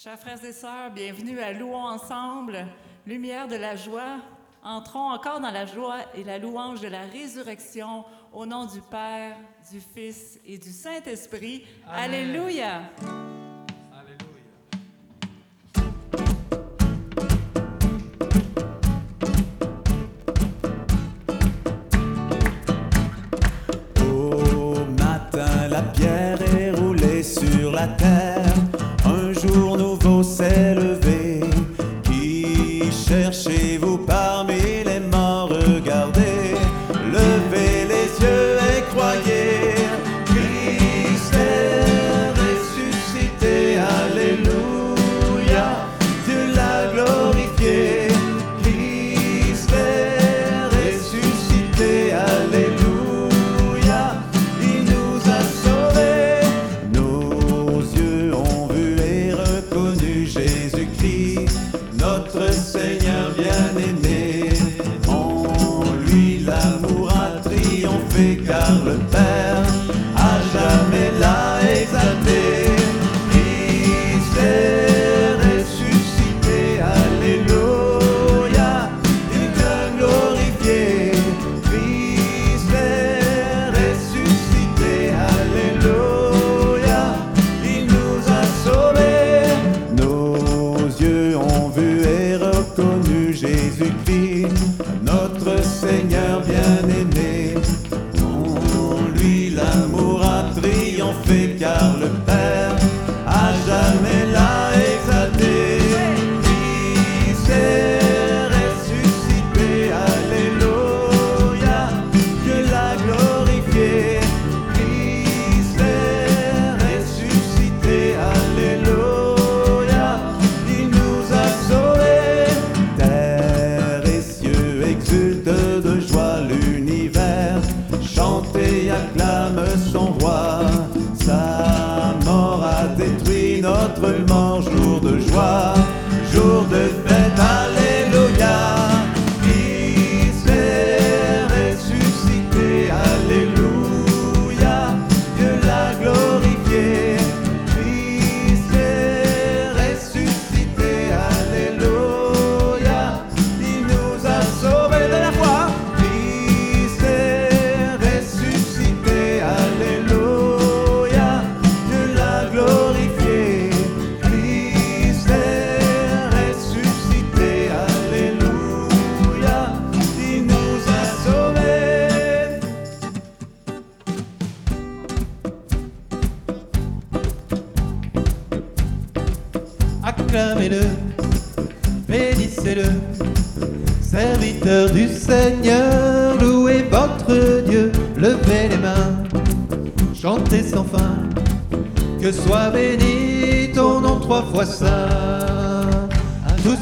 Chers frères et sœurs, bienvenue à Louons ensemble, lumière de la joie. Entrons encore dans la joie et la louange de la résurrection au nom du Père, du Fils et du Saint-Esprit. Alléluia. Sois béni ton nom trois fois saint. À tous,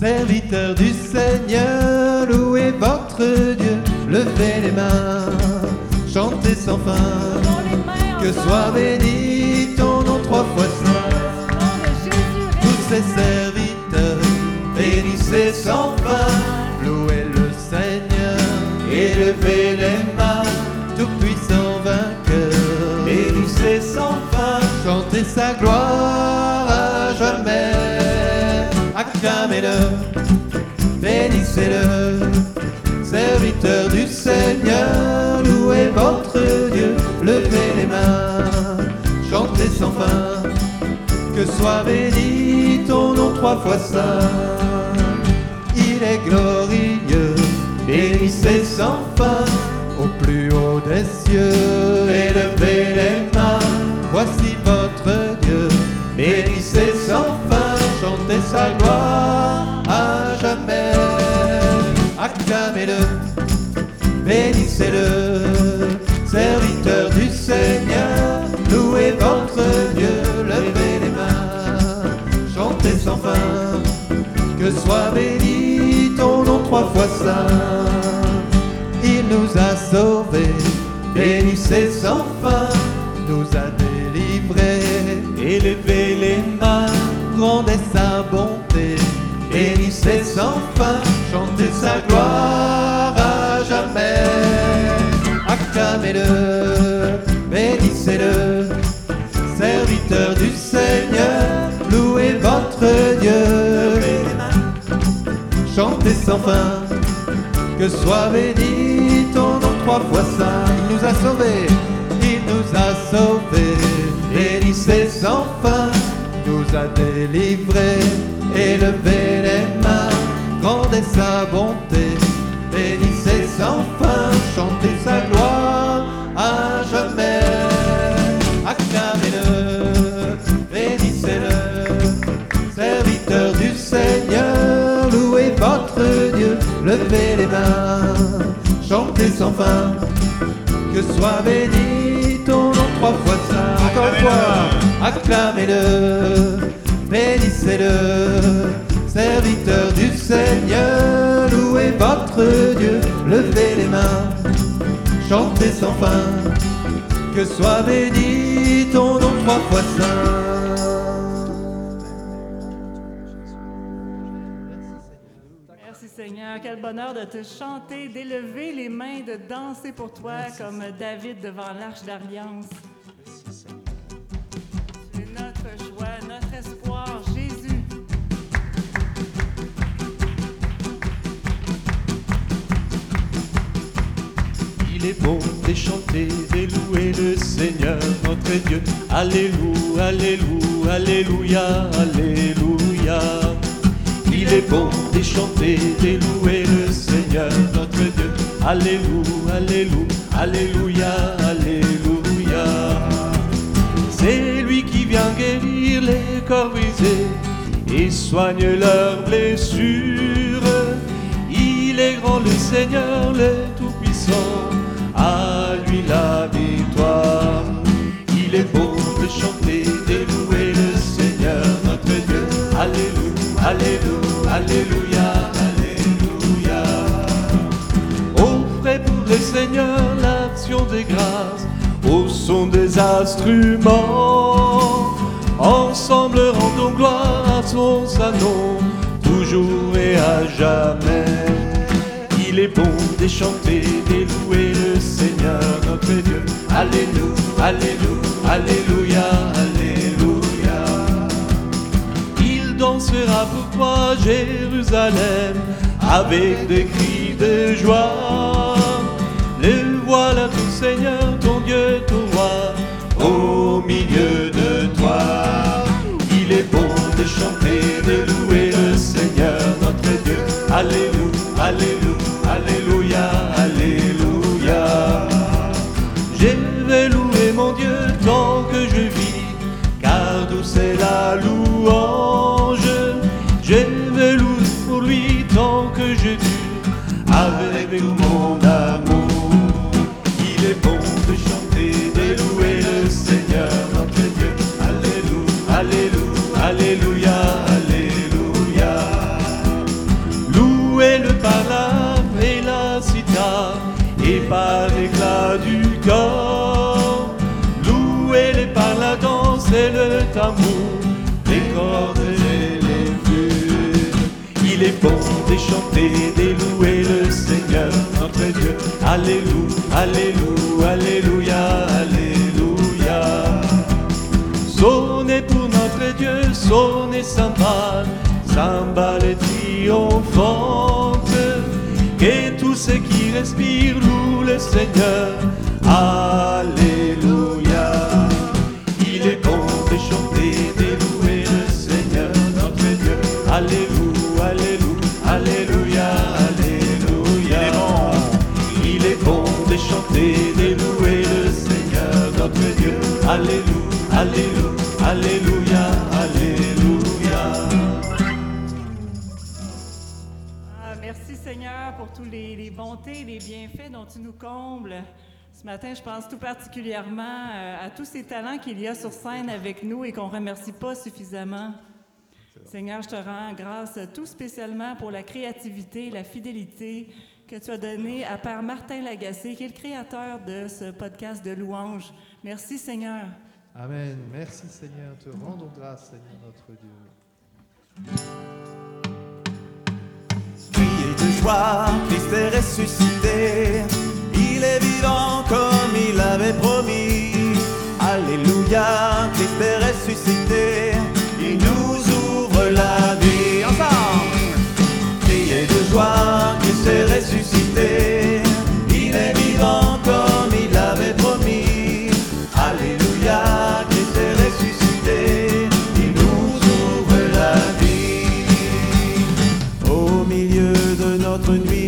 serviteurs du Seigneur, louez votre Dieu, levez les mains, chantez sans fin. Que soit béni ton nom trois fois saint. Tous ces serviteurs, bénissez sans fin, louez le Seigneur, élevez les mains. chanter sa gloire à jamais. Acclamez-le, bénissez-le, serviteur du Seigneur, louez votre Dieu, levez les mains, chantez sans fin, que soit béni ton nom trois fois saint. Il est glorieux, bénissez sans fin, au plus haut des cieux, élevez les. sa gloire à jamais. Acclamez-le, bénissez-le. Que soit béni ton nom trois fois saint. Il nous a sauvés, il nous a sauvés. Bénissez sans fin, nous a délivrés. Élevez les mains, rendez sa bonté. Bénissez sans fin, chantez sa gloire Levez les mains, chantez sans fin, que soit béni ton nom trois fois saint. Encore une fois, acclamez-le, bénissez-le, serviteur du Seigneur, louez votre Dieu, levez les mains, chantez sans fin, que soit béni ton nom trois fois saint. Seigneur. Quel bonheur de te chanter, d'élever les mains, de danser pour toi comme David devant l'arche d'alliance. Tu es notre joie, notre espoir, Jésus. Il est bon de chanter, de louer le Seigneur notre Dieu. Alléluia, Alléluia, Alléluia, Alléluia. Il est bon de chanter, de louer le Seigneur notre Dieu. Alléluia, Alléluia, Alléluia, Alléluia. C'est lui qui vient guérir les corps brisés et soigne leurs blessures. Il est grand le Seigneur, le Tout-Puissant, à lui la victoire. Il est beau de chanter, de louer le Seigneur notre Dieu. Alléluia, Alléluia, Alléluia, Alléluia. Offrez pour le Seigneur l'action des grâces au son des instruments. Ensemble rendons gloire à son nom, toujours et à jamais. Il est bon de chanter, de louer le Seigneur notre Dieu. Alléluia, Alléluia, Alléluia. Toi, Jérusalem, avec des cris de joie. Le voilà Seigneur, ton Dieu, ton roi, au milieu de et par l'éclat du corps. Louez-le par la danse et le tambour, les cordes et les flûtes. Il est bon de chanter, de louer le Seigneur, notre Dieu. Alléluia, Alléluia, Alléluia, Alléluia. Sonnez pour notre Dieu, sonnez cymbales, cymbales triomphantes. Ceux qui respirent louent le Seigneur. Alléluia. Il est bon de chanter, de louer le Seigneur, notre Dieu. Alléluia, Alléluia, Alléluia, Alléluia. Il est bon de chanter, de louer le Seigneur, notre Dieu. Alléluia, Alléluia, Alléluia. Seigneur pour tous les, les bontés, les bienfaits dont tu nous combles. Ce matin, je pense tout particulièrement euh, à tous ces talents qu'il y a sur scène avec nous et qu'on ne remercie pas suffisamment. Seigneur, je te rends grâce tout spécialement pour la créativité, la fidélité que tu as donnée à Père Martin Lagacé, qui est le créateur de ce podcast de louanges. Merci Seigneur. Amen. Merci Seigneur. Te rendons grâce, Seigneur notre Dieu. Christ est ressuscité, il est vivant comme il avait promis. Alléluia, Christ est ressuscité, il nous ouvre la vie. Ensemble, criez de joie, Christ est ressuscité, il est vivant comme notre nuit.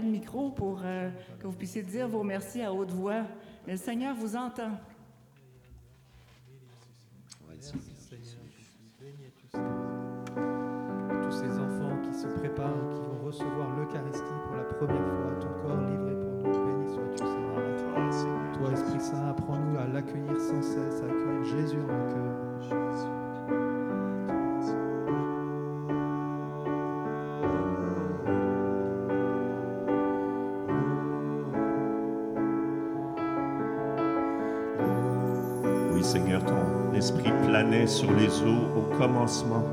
le micro pour euh, que vous puissiez dire vos merci à haute voix. Le Seigneur vous entend. Merci, Seigneur. Tous ces enfants qui se préparent, qui vont recevoir l'Eucharistie pour la première fois, ton corps livré pour nous, béni sois-tu, Seigneur. Toi, Esprit Saint, apprends-nous à l'accueillir sans cesse, à accueillir Jésus en nos cœurs. Saint-Esprit planait sur les eaux au commencement.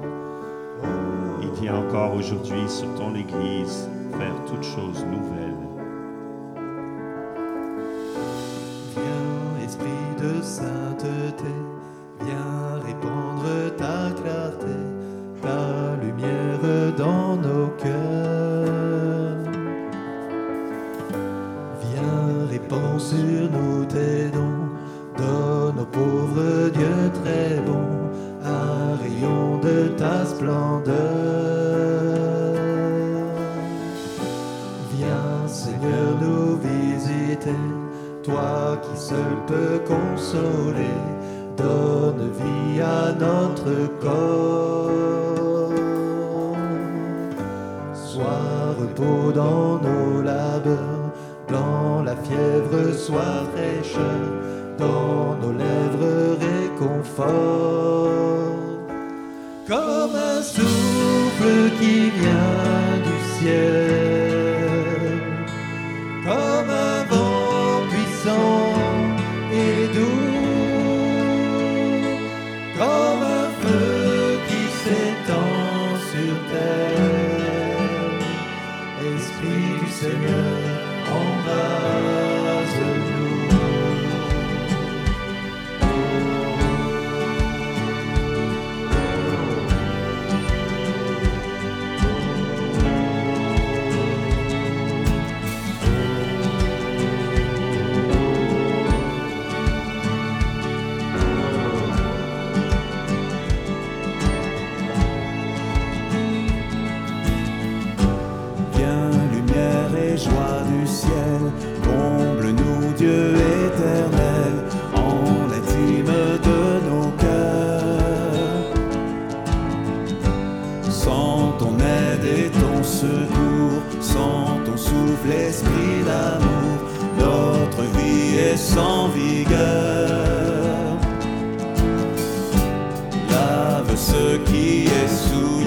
Il vient encore aujourd'hui sur ton Église faire toutes choses nouvelles. Viens, Esprit de sainteté, viens répandre ta clarté, ta lumière dans nos cœurs. donne vie à notre corps. Sois repos dans nos labeurs, dans la fièvre, sois fraîcheur, dans nos lèvres, réconfort. Comme un souffle qui vient du ciel. Lave ce qui est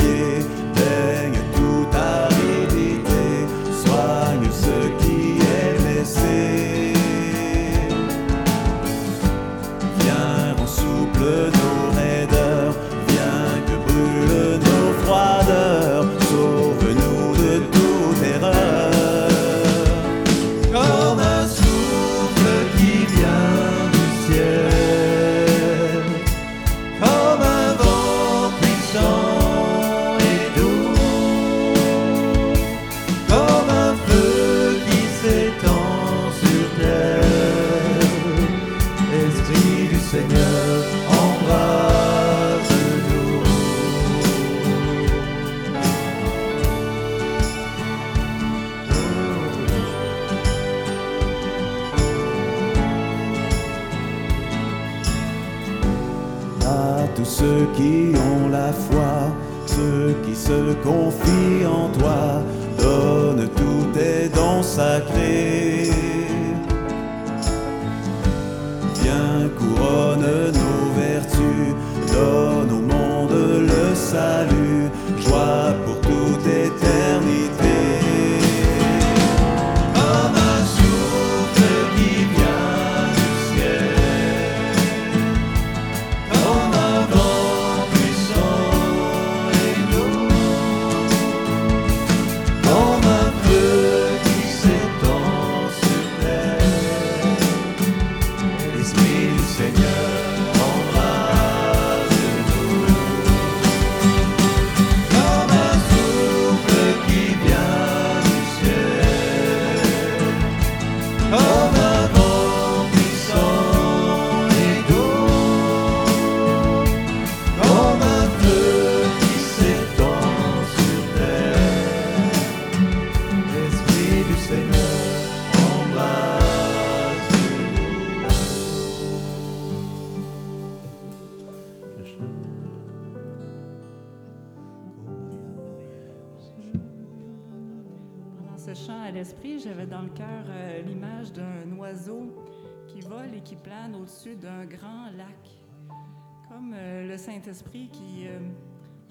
d'un oiseau qui vole et qui plane au-dessus d'un grand lac. Comme euh, le Saint-Esprit qui euh,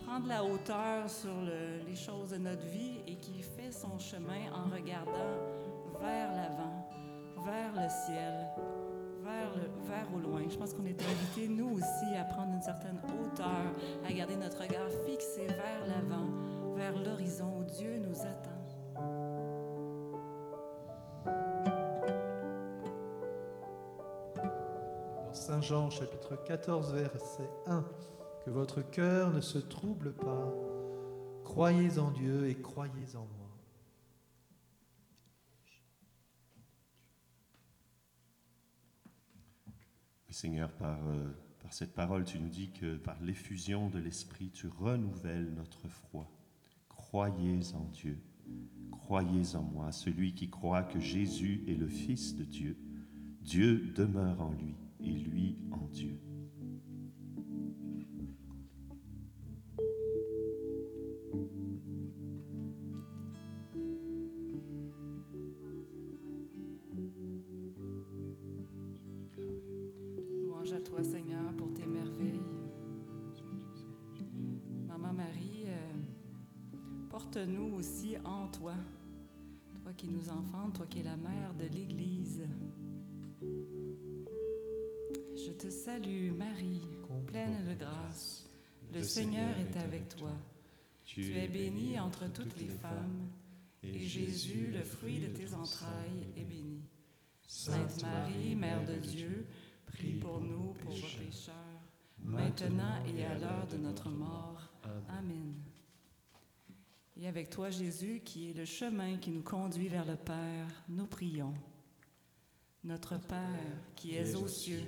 prend de la hauteur sur le- les choses de notre vie et qui fait son chemin en regardant vers l'avant, vers le ciel, vers, vers au loin. Je pense qu'on est invités, nous aussi, à prendre une certaine hauteur, à garder notre regard fixé vers l'avant, vers l'horizon où Dieu nous attend. Saint Jean chapitre 14 verset 1, que votre cœur ne se trouble pas, croyez en Dieu et croyez en moi. Seigneur, par, euh, par cette parole, tu nous dis que par l'effusion de l'Esprit, tu renouvelles notre foi. Croyez en Dieu, croyez en moi, celui qui croit que Jésus est le Fils de Dieu. Dieu demeure en lui et lui en Dieu. Louange à toi, Seigneur, pour tes merveilles. Maman Marie, euh, porte-nous aussi en toi. Toi qui nous enfantes, toi qui es la mère de l'Église. Te salue, Marie, pleine de grâce. Le Seigneur est avec toi. Tu es bénie entre toutes les femmes, et Jésus, le fruit de tes entrailles, est béni. Sainte Marie, Mère de Dieu, prie pour nous pauvres pécheurs, maintenant et à l'heure de notre mort. Amen. Et avec toi, Jésus, qui est le chemin qui nous conduit vers le Père, nous prions. Notre Père, qui es aux cieux,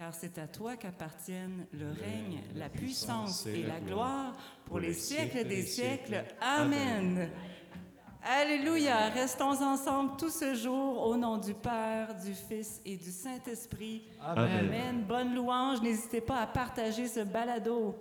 Car c'est à toi qu'appartiennent le règne, la puissance et la gloire pour les siècles des siècles. Amen. Alléluia. Restons ensemble tout ce jour au nom du Père, du Fils et du Saint-Esprit. Amen. Amen. Bonne louange. N'hésitez pas à partager ce balado.